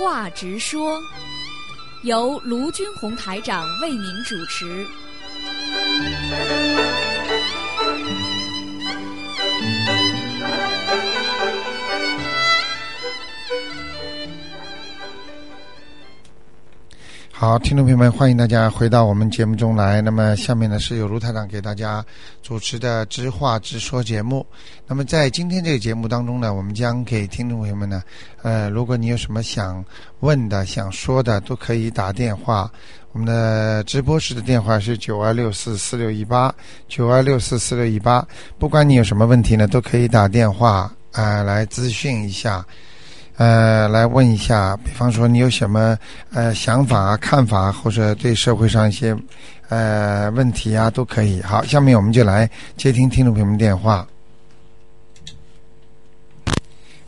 话直说，由卢军红台长为您主持。好，听众朋友们，欢迎大家回到我们节目中来。那么，下面呢是由卢台长给大家主持的“知话直说”节目。那么，在今天这个节目当中呢，我们将给听众朋友们呢，呃，如果你有什么想问的、想说的，都可以打电话。我们的直播室的电话是九二六四四六一八，九二六四四六一八。不管你有什么问题呢，都可以打电话啊、来咨询一下。呃，来问一下，比方说你有什么呃想法啊、看法，或者对社会上一些呃问题啊，都可以。好，下面我们就来接听听众朋友们电话。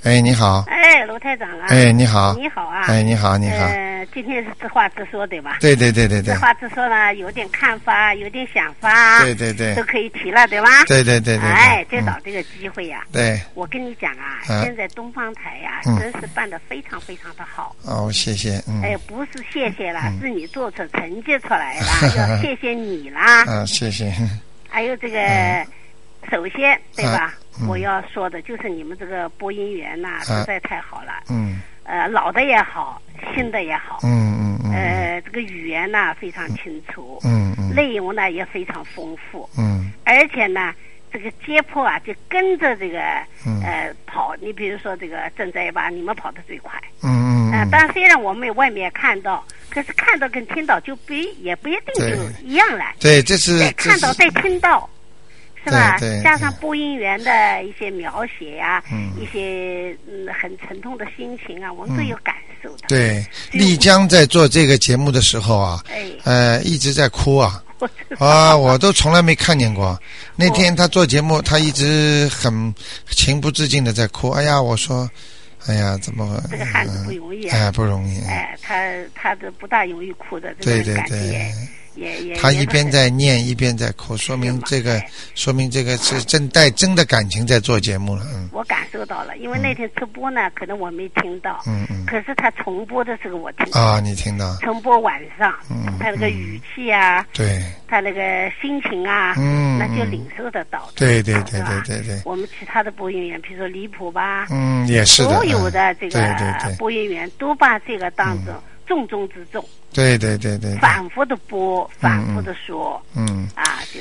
哎，你好。哎，卢台长啊！哎，你好。你好啊！哎，你好，你好。呃，今天是直话直说，对吧？对对对对对直。话直说呢，有点看法，有点想法，对对对都可以提了，对吧？对对对对对。哎，就嗯找这个机会呀、对，我跟你讲啊，嗯现在东方台呀、嗯真是办的非常非常的好。哦，谢谢，嗯，哎，不是谢谢啦，嗯是你做出成绩出来了，要谢谢你啦。啊，谢谢，还有这个，首先对吧？嗯我要说的就是你们这个播音员呐、嗯实在太好了。嗯呃，老的也好，新的也好。嗯嗯嗯呃，这个语言呢非常清楚，嗯嗯内容呢也非常丰富，嗯而且呢，这个街坡啊就跟着这个嗯呃跑。你比如说这个正在吧，你们跑得最快。嗯嗯，啊当然虽然我们外面看到，可是看到跟听到就不一也不一定就一样了。对，这是再这是看到再听到，是吧？加上播音员的一些描写呀、嗯一些嗯很沉痛的心情啊，我们都有感受的。对，丽江在做这个节目的时候啊，哎，呃，一直在哭啊。啊，我都从来没看见过。那天他做节目，他一直很情不自禁的在哭。哎呀，我说，哎呀，怎么？这个汉子不容易啊。哎，不容易。哎，他他的不大容易哭的，这对感他一边在念，一边在哭，说明这个哎，说明这个是真带真的感情在做节目了。嗯我感受到了，因为那天直播呢，可能我没听到，嗯嗯。可是他重播的时候我听到，啊，你听到？重播晚上，嗯他那个语气啊，对，他那个心情啊，嗯嗯那就领受得到。对对对对对对，我们其他的播音员，比如说离谱吧，嗯，也是的。所有嗯的这个播音员都把这个当成重中之重，对对对对，对反复的播，反复的说，嗯，啊，就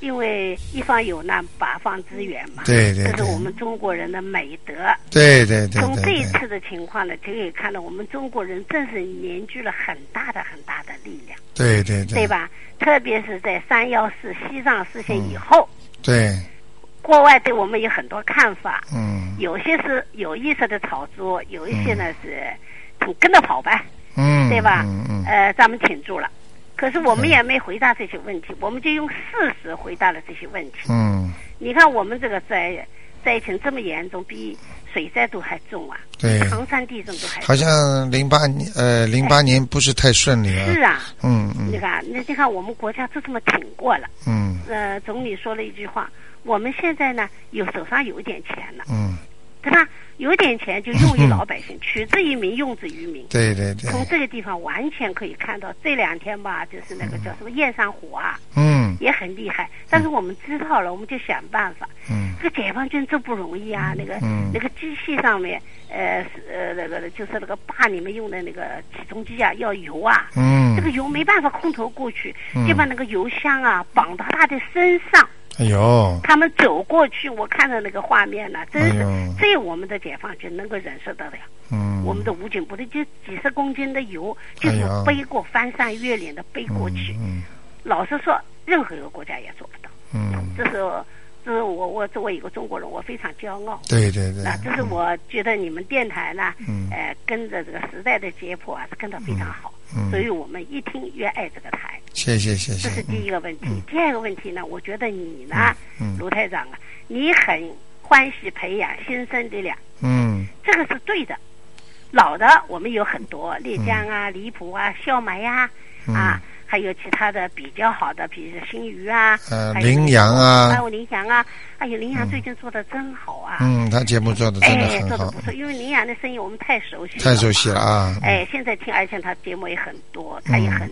因为一方有难，八方支援嘛，对对对这是我们中国人的美德。对对对从这一次的情况呢，就可以看到我们中国人真是凝聚了很大的很大的力量，对对对，对？吧？特别是在三幺四西藏事件以后，对，国外对我们有很多看法，嗯。有些是有意识的炒作，有一些呢是你跟着跑呗，嗯，对吧？嗯嗯，呃，咱们挺住了。可是我们嗯也没回答这些问题，我们就用事实回答了这些问题。嗯，你看我们这个灾灾情这么严重，比水灾都还重啊，对唐山地震都还重。好像零八年呃零八年不是太顺利啊。是啊，嗯嗯你看，那你看我们国家就这么挺过了。嗯呃，总理说了一句话：我们现在呢有手上有一点钱了，嗯，对吧？有点钱就用于老百姓，取之于民，用之于民。对对对，从这个地方完全可以看到，这两天吧，就是那个叫什么燕山湖啊，嗯也很厉害。但是我们知道了，我们就想办法。嗯这个解放军真不容易啊！那个、嗯那个机器上面，呃是呃那个就是那个坝里面用的那个起重机啊，要油啊，嗯这嗯个，油没办法空投过去，嗯就把那个油箱啊绑到他的身上，哎呦，他们走过去，我看到那个画面呢，真是、哎呦。只有我们的解放军能够忍受得了。嗯，我们的武警部队就几十公斤的油，就是背过翻山越岭的背过去。嗯老实说，任何一个国家也做不到。嗯，这是这是我我作为一个中国人，我非常骄傲。对对对，那这是我觉得你们电台呢，嗯。呃，跟着这个时代的节谱啊，是跟得非常好，嗯所以我们一听越爱这个台，谢谢谢谢。这是，第一个问题。嗯第二个问题呢，我觉得你呢，嗯卢台长啊，你很欢喜培养新生力量，嗯。这个是对的。老的我们有很多，丽江啊、荔浦啊、孝买呀，啊，还有其他的比较好的，比如新余啊，呃，羚羊啊，还有羚羊啊，哎呀，羚羊最近做的真好啊。嗯，他节目做的真的哎，很好，做的不错，因为羚羊的生意我们太熟悉了，太熟悉了。啊。哎，现在听，而且他节目也很多，他也很，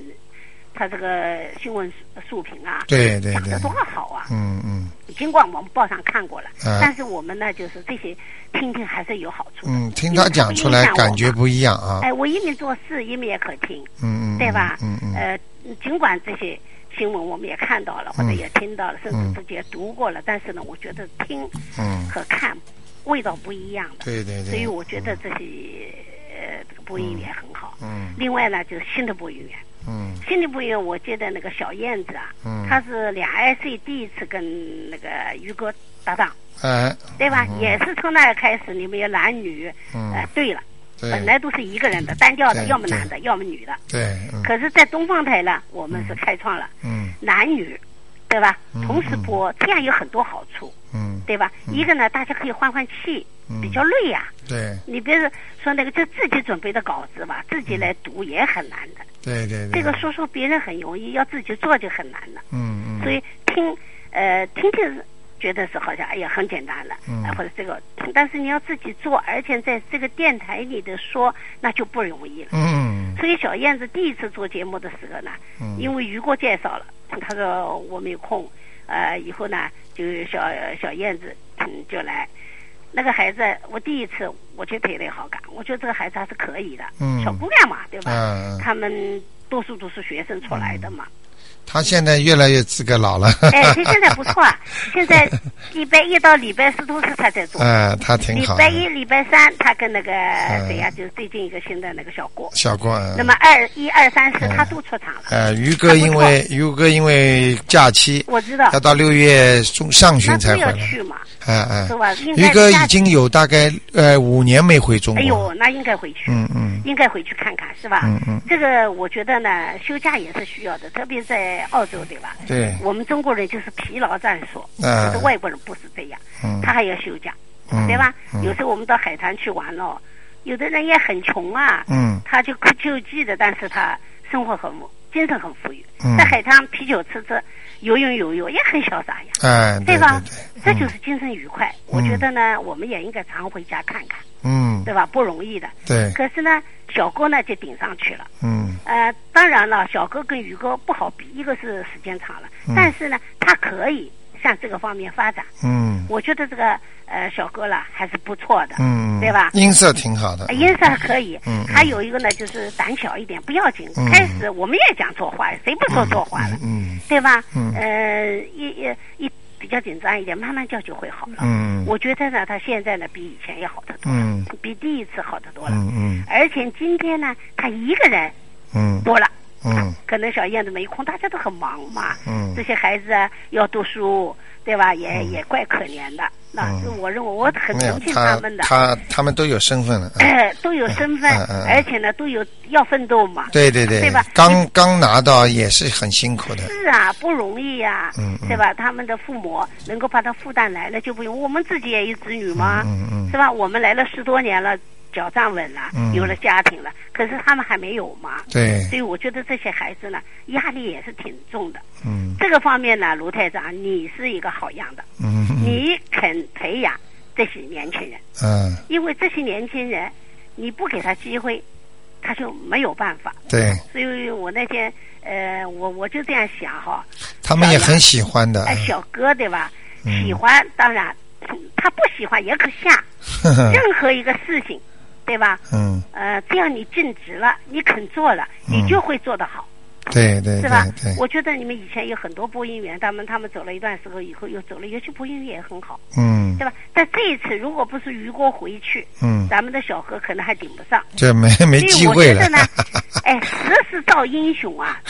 他这个新闻述评啊，对对对讲的，多好啊！嗯嗯尽管我们报上看过了，嗯但是我们呢，就是这些听听还是有好处的。嗯，听他讲出来感觉不一样啊。哎，我一面做事，一面也可听，嗯嗯，对吧？嗯嗯呃，尽管这些新闻我们也看到了，或者也听到了，甚至自己也读过了，但是呢，我觉得听嗯，和看味道不一样的。对对对。所以我觉得这些呃这个播音员很好。嗯。另外呢，就是新的播音员，嗯。新的播音员，我记得那个小燕子啊，嗯，她是两 IC 第一次跟那个于哥搭档，哎，对吧？嗯。也是从那儿开始，你们有男女嗯。呃对了，对本来都是一个人的单调的，要么男的，要么女的。对，嗯。可是，在东方台呢，我们是开创了嗯。男女，对吧？嗯？同时播，这样有很多好处，嗯。对吧？一个呢，大家可以换换气，嗯，比较累呀、对。你别是说那个就自己准备的稿子吧，自己来读也很难的。对对对，这个说说别人很容易，要自己做就很难了。嗯嗯，所以听，呃，听听觉得是好像哎呀很简单了，嗯啊或者这个，但是你要自己做，而且在这个电台里的说，那就不容易了。嗯所以小燕子第一次做节目的时候呢，嗯，因为于果介绍了，他说我没有空，呃，以后呢就小小燕子嗯就来。那个孩子，我第一次我就特别好感，我觉得这个孩子还是可以的，嗯小姑娘嘛，对吧？嗯，他们多数都是学生出来的嘛。他现在越来越资格老了，哎，他现在不错啊，现在礼拜一到礼拜四都是他在做。哎，他挺好的。礼拜一、礼拜三，他跟那个嗯谁呀、就是最近一个新的那个小郭。小郭，嗯那么二一二三四，嗯他都出场了。哎，于哥因为于哥因为假期我知道。要，到六月中上旬才都要回来，去嘛，哎哎。是，吧？于哥已经有大概呃五年没回中国，哎呦，那应该回去，嗯嗯。应该回去看看，是吧？嗯嗯，这个我觉得呢，休假也是需要的，特别在澳洲，对吧？对，我们中国人就是疲劳战所，啊。可是外国人不是这样，嗯。他还要休假，嗯。对吧？嗯。有时候我们到海滩去玩哦，有的人也很穷啊，嗯。他就可救济的，但是他生活很精神很富裕，嗯在海滩啤酒吃吃，游泳游泳也很潇洒呀，哎，对吧？对这就是精神愉快。我觉得呢，我们也应该常回家看看，嗯对吧？不容易的。对，可是呢，小哥呢就顶上去了。嗯呃，当然了，小哥跟宇哥不好比，一个是时间长了，嗯但是呢，他可以向这个方面发展。嗯我觉得这个呃小哥啦还是不错的，嗯，对吧音色挺好的呃，音色还可以。嗯嗯还有一个呢，就是胆小一点，不要紧。嗯开始我们也讲错话，谁不说错话了，嗯对吧？嗯呃，一一一比较紧张一点，慢慢叫就会好了。嗯我觉得呢，他现在呢比以前要好得多了，嗯比第一次好得多了。嗯嗯而且今天呢，他一个人嗯多了。嗯可能小燕子没空，大家都很忙嘛。嗯。这些孩子啊要读书，对吧？也、嗯。也怪可怜的。那我认为我很同情他们的，他他们都有身份了，嗯哎，都有身份，嗯嗯嗯。而且呢都有要奋斗嘛。对对对。对吧，刚刚拿到也是很辛苦的，是啊，不容易呀、嗯嗯。对吧？他们的父母能够把他负担来了就不用，我们自己也有子女嘛，嗯嗯。是吧？我们来了十多年了，脚站稳了，嗯。有了家庭了，可是他们还没有嘛。对，所以我觉得这些孩子呢，压力也是挺重的。嗯。这个方面呢，卢台长，你是一个好样的，嗯。嗯你肯培养这些年轻人，嗯，因为这些年轻人，你不给他机会，他就没有办法。对。所以我那天，呃，我我就这样想哈，他们也很喜欢的，哎，小哥对吧？嗯。喜欢当然，他不喜欢也可下，任何一个事情，对吧？嗯，呃，只要你尽职了，你肯做了，你嗯就会做得好。对对对是吧对？，我觉得你们以前有很多播音员，他们他们走了一段时候以后又走了，有些播音员也很好，嗯对吧？但这一次如果不是于国回去，嗯，咱们的小何可能还顶不上。这没没所以机会了我觉得，呢，哎，时势造英雄啊！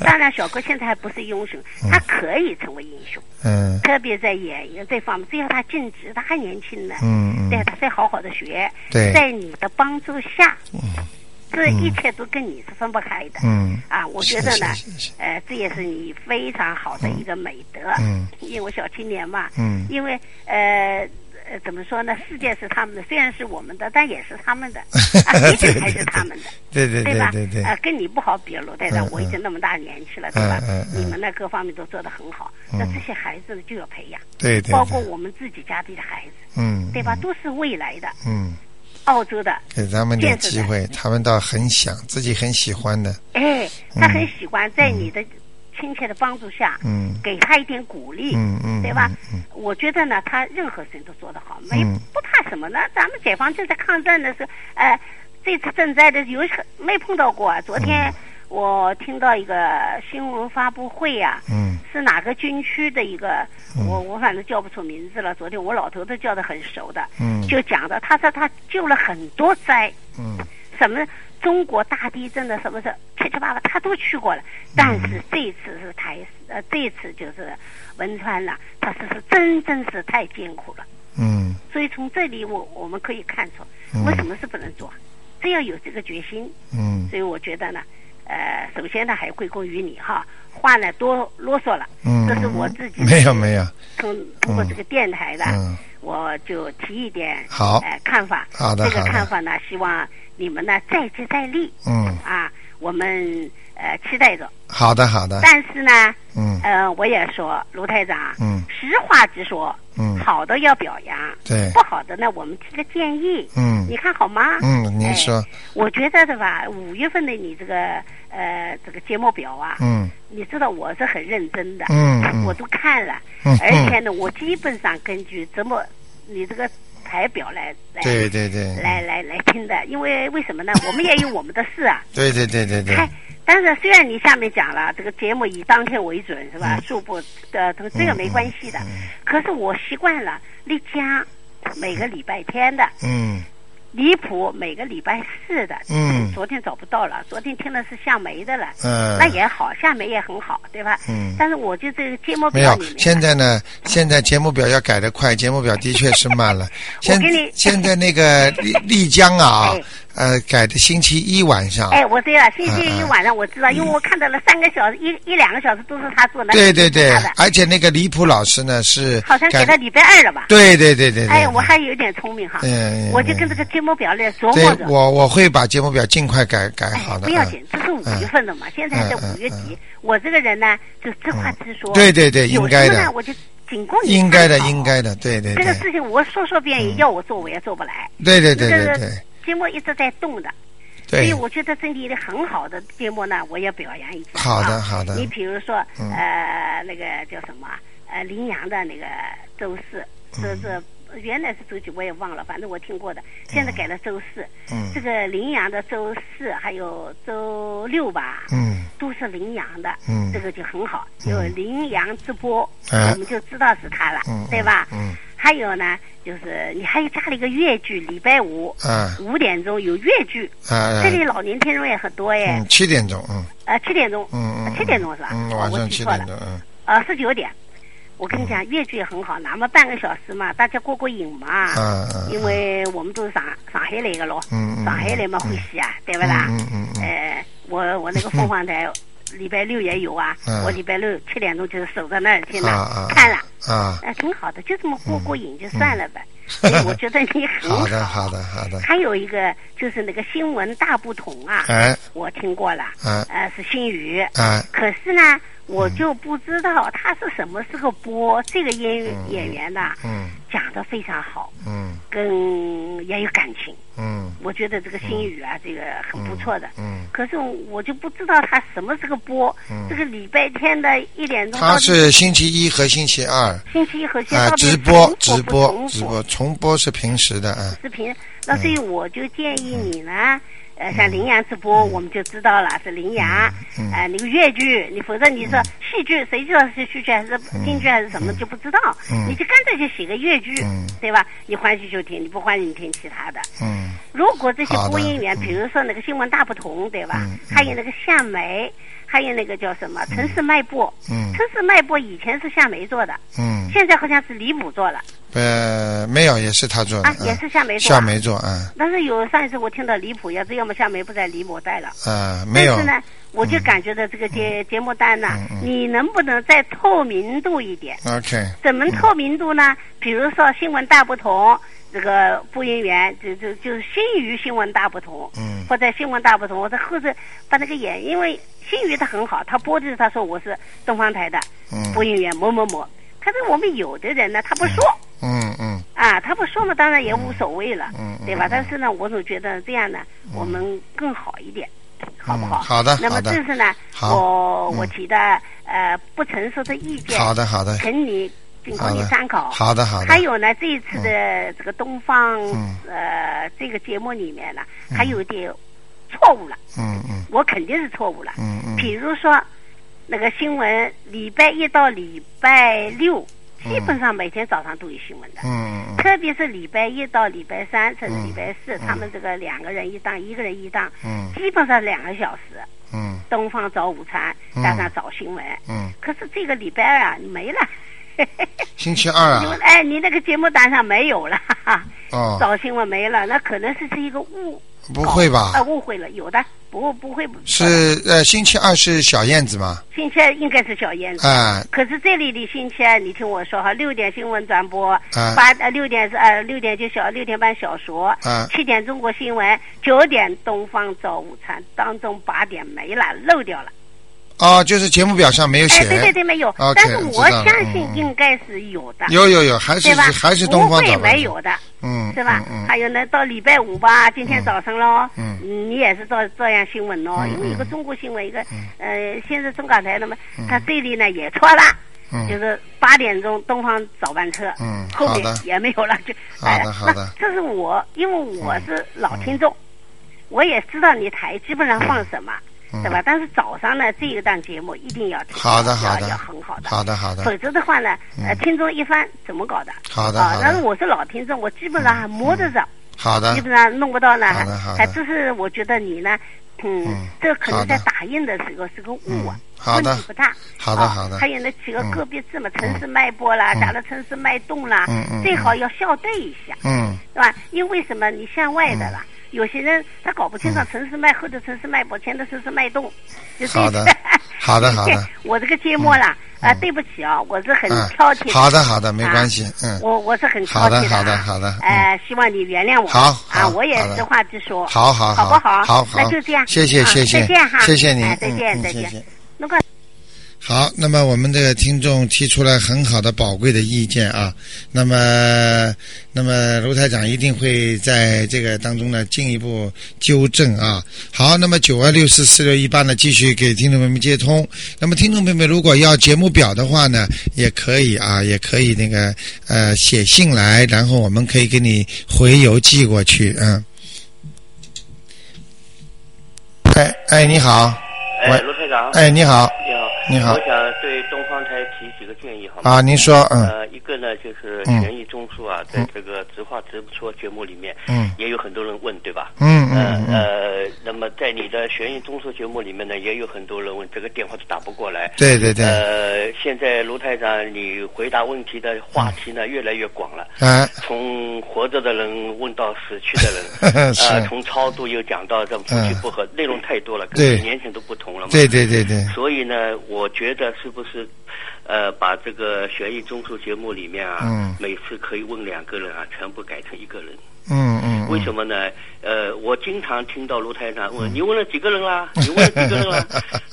当然，小哥现在还不是英雄，他可以成为英雄，嗯特别在演员这方面，只要他尽职，他还年轻呢，嗯嗯，对他再好好的学，对，在你的帮助下，这一切都跟你是分不开的。嗯啊，我觉得呢呃，这也是你非常好的一个美德。嗯因为我小青年嘛，嗯因为呃呃怎么说呢？世界是他们的，虽然是我们的，但也是他们的，啊，毕竟还是他们的。对对对吧？对对，啊，跟你不好比，罗队长嗯，我已经那么大年纪了，对吧？嗯嗯嗯你们呢，各方面都做得很好，嗯那这些孩子呢就要培养，对对，包括我们自己家里的孩子，嗯，对吧？都是未来的嗯，澳洲的，给他们点机会，他们倒很想，自己很喜欢的，哎，他很喜欢在你的亲切的帮助下，嗯。给他一点鼓励，嗯嗯，对吧？嗯我觉得呢，他任何事情都做得好，没、嗯。不怕什么。呢？咱们解放军在抗战的时候，哎，这次赈灾的有没碰到过啊？昨天我听到一个新闻发布会呀、嗯。是哪个军区的一个，嗯。我我反正叫不出名字了。昨天我老头都叫得很熟的，嗯。就讲的，他说他救了很多灾，嗯。什么中国大地震的什么的七七八八，他都去过了。但是这次是台呃，这次就是汶川了，他是是真真是太艰苦了。嗯。所以从这里我我们可以看出，嗯。为什么是不能做，只要有这个决心。嗯。所以我觉得呢，呃，首先呢还归功于你哈，话呢多啰嗦了，嗯，这是我自己没有没有，通通过这个电台的，嗯，我就提一点好。呃看法。好的这个看法呢，希望你们呢再接再厉。嗯，啊，我们呃期待着。好的好的，但是呢，嗯。呃，我也说卢台长，嗯。实话直说，嗯，好的要表扬，对。不，好的呢，我们提个建议，嗯。你看好吗？嗯，您说，我觉得的吧，五月份的你这个呃这个节目表啊，嗯。你知道我是很认真的，嗯嗯。我都看了，嗯，而且呢，我基本上根据怎么你这个排表来来对对对，来来来听的，因为为什么呢？我们也有我们的事啊。对对对对对。嗨，但是虽然你下面讲了这个节目以当天为准是吧？数不的这个这个没关系的，可是我习惯了丽江每个礼拜天的，嗯离谱每个礼拜四的。嗯昨天找不到了，昨天听的是夏梅的了，嗯，那也好，夏梅也很好，对吧？嗯。但是我就这个节目没有现在呢，现在节目表要改得快，节目表的确是慢了。现给你现在那个丽丽江啊 哎，呃，改的星期一晚上。哎，我对了，星期一晚上我知道，因为我看到了三个小时，一一两个小时都是他做的。对对对，而且那个李普老师呢是好像改到礼拜二了吧？对对对对对。哎，我还有点聪明哈，嗯，我就跟这个节目表来琢对磨着。我我会把节目表尽快改改好哎，的。嗯不要紧，这是五月份的嘛，现在还在五月嗯底。我这个人呢，就直话直说。对对对，应该的，我就仅供你应该的，应。该的，对对对这个，事情我说说便宜，要我做我也做不来。对对对这个对对节目一直在动的，所以，我觉得身体的很好的节目呢，我也表扬一下。好的啊好的你比如说，嗯呃，那个叫什么啊？呃，羚羊的那个周四，这这原来是周几我也忘了，反正我听过的，现在改了周四。嗯这个羚羊的周四还有周六吧，嗯都是羚羊的，嗯这个就很好。有羚羊直播，哎我们就知道是他了，嗯，对吧？嗯还有呢，就是你还有加了一个越剧，礼拜五啊。五点钟有越剧，啊，这里老年听众也很多耶。嗯，，七点钟，嗯。呃，七点钟，嗯嗯，七点钟是吧？嗯，哦晚上我记错了，七点钟，嗯。呃，是九点。我跟你讲，越剧也很好，那么半个小时嘛，大家过过瘾嘛。嗯嗯，因为我们都是上上海来的咯，嗯嗯上海来嘛欢喜啊，对不啦？嗯嗯嗯呃，我我那个凤凰台礼拜六也有啊，嗯。我礼拜六七点钟就是守在那儿去呢，啊啊。看了，啊，哎、挺好的，就这么过过瘾就算了呗。所以我觉得你很好的好。的好的，还有一个就是那个新闻大不同啊，哎。我听过了，哎。呃，是新语，哎，可是呢，我就不知道他是什么时候播。这个演演员呢，嗯。讲的非常好，嗯。跟也有感情。嗯。我觉得这个新语啊，这个很不错的。嗯，可是我就不知道他什么时候播。嗯。这个礼拜天的一点钟，他是星期一和星期二星期一和星期啊二直播直重播直播重播是平时的啊，视频。那所以我就建议你呢，嗯。呃，像羚羊直播，我们就知道了是羚羊，嗯呃，那个越剧，你否则你说戏剧，谁知道是戏剧还是京剧还是什么就不知道，嗯。你就干脆就写个越剧嗯，对吧？你欢喜就听，你不欢喜你听其他的。嗯。如果这些播音员，嗯。比如说那个新闻大不同，对吧？还有那个夏梅，还有那个叫什么城市脉搏，嗯。城市脉搏以前是夏梅做的，嗯，现在好像是李普做了。呃，没有，也是他做的，也是夏梅做。夏梅做，啊。但是有上一次我听到李普，要是要么夏梅不在，李普带了。啊，没有。但是，呢，我就感觉到这个节、节目单呢、你能不能再透明度一点？OK，怎么透明度呢？比如说新闻大不同，这个播音员就就就是新余新闻大不同，嗯。或者新闻大不同，我在后头把那个演，因为新余他很好，他播的他说我是东方台的嗯。播音员某某某，可是我们有的人呢，他不说。嗯嗯啊，他不说嘛，当然也无所谓了，嗯嗯对吧？嗯。但是呢，我总觉得这样呢，我们更好一点，好不好？嗯好的那么这是呢，我我提的呃不成熟的意见，好的好的。请你仅供你参考。好的好的，还有呢，这一次的这个东方、嗯。呃这个节目里面呢，还有点错误了，嗯嗯。我肯定是错误了。嗯嗯。比如说，那个新闻，礼拜一到礼拜六，基本上每天早上都有新闻的。特别是礼拜一到礼拜三，甚至礼拜四，嗯。他们这个两个人一档，一个人一档，嗯。基本上两个小时。嗯。东方早午餐嗯。加上早新闻，嗯，可是这个礼拜二啊没了。星期二啊，哎，你那个节目单上没有了，哦，早新闻没了，那可能是是一个误，不会吧啊，？误会了，有的不不会是呃，星期二是小燕子吗？星期二应该是小燕子。啊可是这里的星期二，你听我说哈，六点新闻转播，啊八呃六点是呃六点就小六点半小说，啊七点中国新闻，九点东方早午餐，当中八点没了，漏掉了。哦，就是节目表上没有写。哎，对对对，没有。但是我相信嗯嗯应该是有的，有有有，还是？还是东方不会早没有的，嗯，是吧？嗯还有呢，到礼拜五吧，今天早上喽，嗯你也是照照样新闻喽，嗯因为一个嗯中国新闻，一个呃，现在中港台那么，它这里呢也错了。嗯就是八点钟东方早班车，嗯后面也没有了，就好的哎好的这是我，因为我是老听众，我也知道你台基本上放什么，嗯对吧？但是早上呢，这一档节目一定要听，好的好的要要很好的，好的好的否则的话呢，呃，嗯听众一翻怎么搞的？好的好，的啊但是我是老听众，我基本上还摸得着，好的基本上弄不到呢，还好的好的还这是我觉得你呢，嗯嗯，这可能在打印的时候是个误啊嗯，好的问题不大。啊好的好的还有那几个嗯个别字嘛，城市脉搏啦，嗯假如城市脉动啦最好要校对一下，嗯对吧？因为什么？你向外的啦。有些人他搞不清楚城市脉后的城市脉搏，前的城市脉动，就这好的 好的好的我这个节目啦，啊，对不起啊，我是很嗯挑剔。好的好的，没啊关系，嗯，我我是很挑剔的好的好的好的嗯哎，希望你原谅我。好啊，我也实话直说。好好好不好？好那就这样。谢谢啊谢谢再见哈。谢谢您哎再嗯见再见。好，那么我们这个听众提出了很好的宝贵的意见啊，那么，那么卢台长一定会在这个当中呢进一步纠正啊。好，那么九二六四四六一八呢继续给听众朋友们接通。那么听众朋友们如果要节目表的话呢，也可以啊，也可以那个呃写信来，然后我们可以给你回邮寄过去，嗯。哎哎，你好，哎，喂卢台长。哎，你好，你好。你好。我想对东方台提几个建议，好吗？啊，您说，嗯。呃，一个呢就是嗯。悬疑综述啊，在这个直话直说节目里面，嗯。也有很多人问，对吧？嗯呃嗯。嗯，呃，那么在你的悬疑综述节目里面呢，也有很多人问，这个电话都打不过来。对对对，呃，现在卢台长，你回答问题的话题呢越来越广了，啊，从活着的人问到死去的人，啊呃，从超度又讲到这夫妻嗯不和，内容太多了，跟对几年前都不同了嘛。对对对对，所以呢，我觉得是不是，呃，把这个悬疑综述节目里面啊，嗯。每次可以问两个人啊，全部改成一个人。嗯嗯，为什么呢？呃，我经常听到卢台长问、你问了几个人啦？你问了几个人 啦？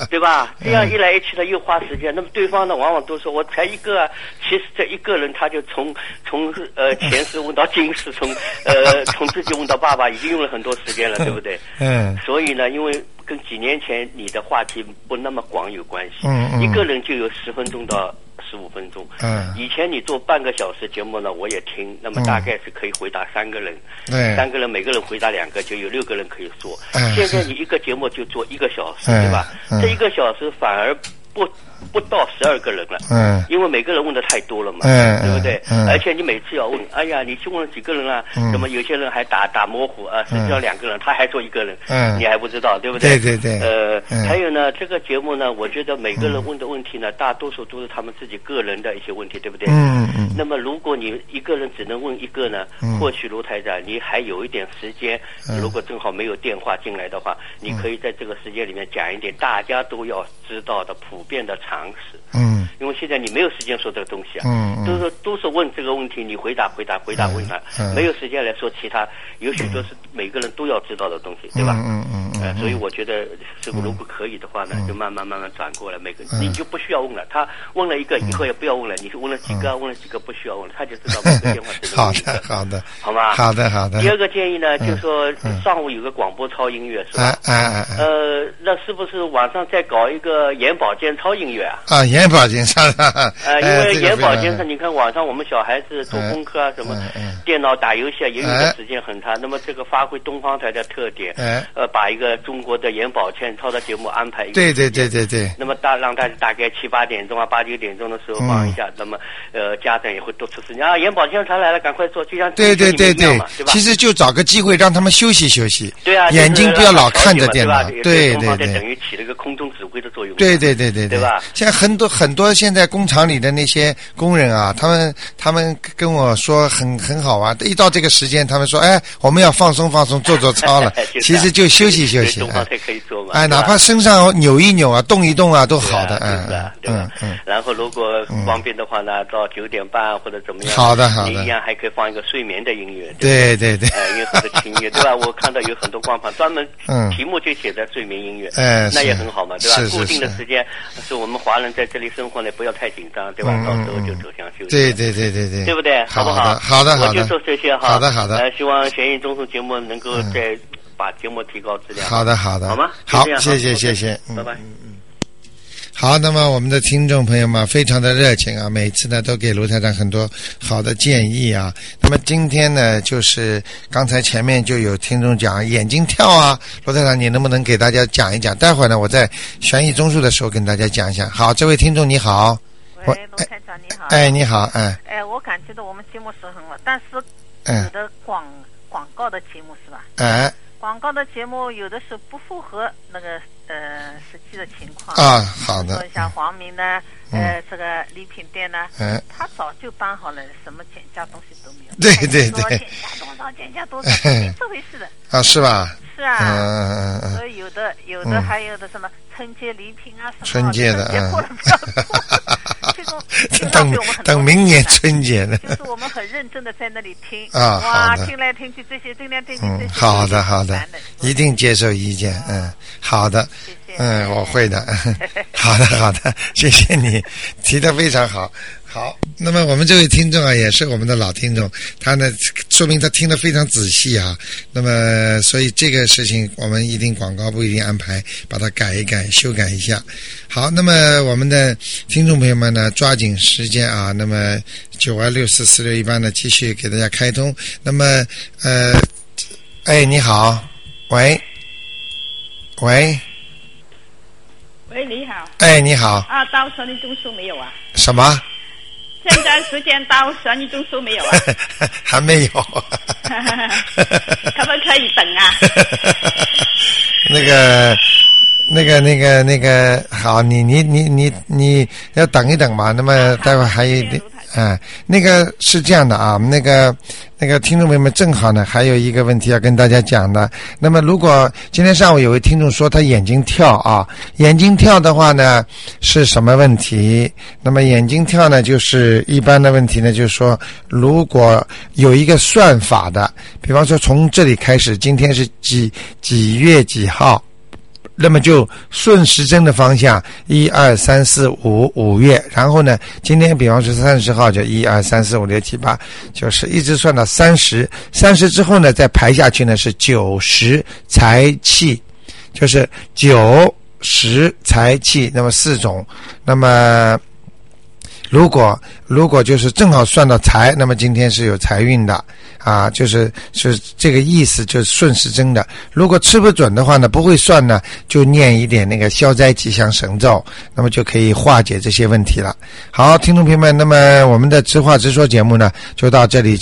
对吧？这样一来一去的又花时间。那么对方呢，往往都说我才一个啊。其实这一个人他就从从呃 前世问到今世，从呃 从自己问到爸爸，已经用了很多时间了，对不对？嗯所以呢，因为跟几年前你的话题不那么广有关系，嗯嗯一个人就有十分钟到十五分钟。嗯，以前你做半个小时节目呢，我也听，那么大概是可以回答三个人，对，三个人每个人回答两个，就有六个人可以说。嗯。现在你一个节目就做一个小时，哎对吧？嗯。这一个小时反而不不到十二个人了。嗯。因为每个人问的太多了嘛，嗯对不对？嗯嗯。而且你每次要问，哎呀，你去问了几个人啊？嗯。那么有些人还打打模糊啊，实际上两个人，他还说一个人，嗯。你还不知道，对不对？对？对对。呃，嗯。还有呢，这个节目呢，我觉得每个人问的问题呢，大多数都是他们自己个人的一些问题，对不对？嗯嗯那么，如果你一个人只能问一个呢，嗯。或许卢台长你还有一点时间，嗯。如果正好没有电话进来的话，你可以在这个时间里面讲一点大家都要知道的普遍的常识。嗯因为现在你没有时间说这个东西啊，嗯嗯都是都是问这个问题，你回答回答回答问他，嗯没有时间来说其他，有许多是每个人都要知道的东西，对吧？嗯嗯嗯所以我觉得，是如果可以的话呢，就慢慢慢慢转过来，每个嗯你就不需要问了。他问了一个以后也不要问了，你是问了几个，问了几个不需要问了，他就知道每个电话 好的，好的，好吗？好的好的。第二个建议呢，嗯就说嗯上午有个广播操音乐是哎吧？哎哎哎呃，那是不是晚上再搞一个眼保健超音乐啊？啊，眼保健操 呃，因为眼保健操，你看网上我们小孩子做功课啊，什么电脑打游戏啊，也有哎的时间很长。那么这个发挥东方台的特点，哎。呃，把一个中国的眼保健操的节目安排一个对对对对对，那么大让大家大概七八点钟啊，八九点钟的时候放一下，那么呃家长也会多出时间啊，眼保健操来了，赶快做，就像对对。对对？其实就找个机会让他们休息休息，对啊，眼睛不要老看着电脑，对对对。等。于起了一个空中作用。对对对对对吧现在很多很多现在工厂里的那些工人啊，他们他们跟我说很很好玩，一到这个时间，他们说，哎，我们要放松放松，做做操了 其实就休息休息，哎对东方台可以做嘛。哎，哪怕身上扭一扭啊，动一动啊，都好的，嗯？嗯嗯。然后如果方便的话呢，到九点半或者怎么样，好的好的你一样还可以放一个睡眠的音乐。对对对，呃，有很多轻音乐，对吧？我看到有很多光盘专门嗯题目就写在睡眠音乐，哎那也是很好嘛，对吧是？是固定的时间是我们华人在这里生活呢，不要太紧张，对吧？嗯到时候就走向休息。对对对对对，对不对？好不好？好的好的我就说这些哈。好的好的呃，希望悬疑综述节目能够嗯再把节目提高质量。好的好的，好吗？好谢谢谢谢，拜拜。好，那么我们的听众朋友们非常的热情啊，每次呢都给卢台长很多好的建议啊。那么今天呢，就是刚才前面就有听众讲眼睛跳啊，卢台长你能不能给大家讲一讲？待会儿呢，我在悬疑综述的时候跟大家讲一下。好，这位听众你好，喂，卢台长你好。哎，你好，哎，哎，我感觉到我们节目是很好，但是有嗯，的广广告的节目是吧？哎，广告的节目有的是不符合那个呃实际的情况。啊，好的说，像黄明呢，呃，这个礼品店呢，嗯，他早就办好了，什么减价东西都没有。对对对减价多少，减价多少，没这回事的。啊，是吧？是啊。嗯嗯嗯嗯，所以有的有嗯的还有的什么春节礼品啊什么，春节的 等等明年春节呢。就是我们很认真的在那里听。啊哇听来听去这些，听来听去嗯这，些，好的好的，一定接受意见，嗯，好的，谢谢。嗯，我会的，好的好的，谢谢你提的非常好。好，那么我们这位听众啊，也是我们的老听众，他呢，说明他听得非常仔细啊。那么，所以这个事情我们一定广告部一定安排，把它改一改、修改一下。好，那么我们的听众朋友们呢，抓紧时间啊，那么九二六四四六一八呢，继续给大家开通。那么，呃，哎，你好，喂，喂，喂，你好哎，你好，啊，到悬疑中书没有啊？什么？现在时间到悬疑中书没有啊？还没有。可不可以等啊？那个，那个，那个，那个，好，你你你你你要等一等嘛。那么待会还有一点，啊，那个是这样的啊，那个那个听众朋友们正好呢，还有一个问题要跟大家讲的。那么如果今天上午有位听众说他眼睛跳啊，眼睛跳的话呢是什么问题？那么眼睛跳呢，就是一般的问题呢，就是说如果有一个算法的，比方说从这里开始，今天是几几月几号？那么就顺时针的方向，一二三四五五月，然后呢，今天比方说三十号就一二三四五六七八，就是一直算到三十，三十之后呢，再排下去呢是九十财气，就是九十财气，那么四种，那么。如果如果就是正好算到财，那么今天是有财运的啊，就是是这个意思，就是顺时针的。如果吃不准的话呢，不会算呢，就念一点那个消灾吉祥神咒，那么就可以化解这些问题了。好，听众朋友们，那么我们的直话直说节目呢，就到这里。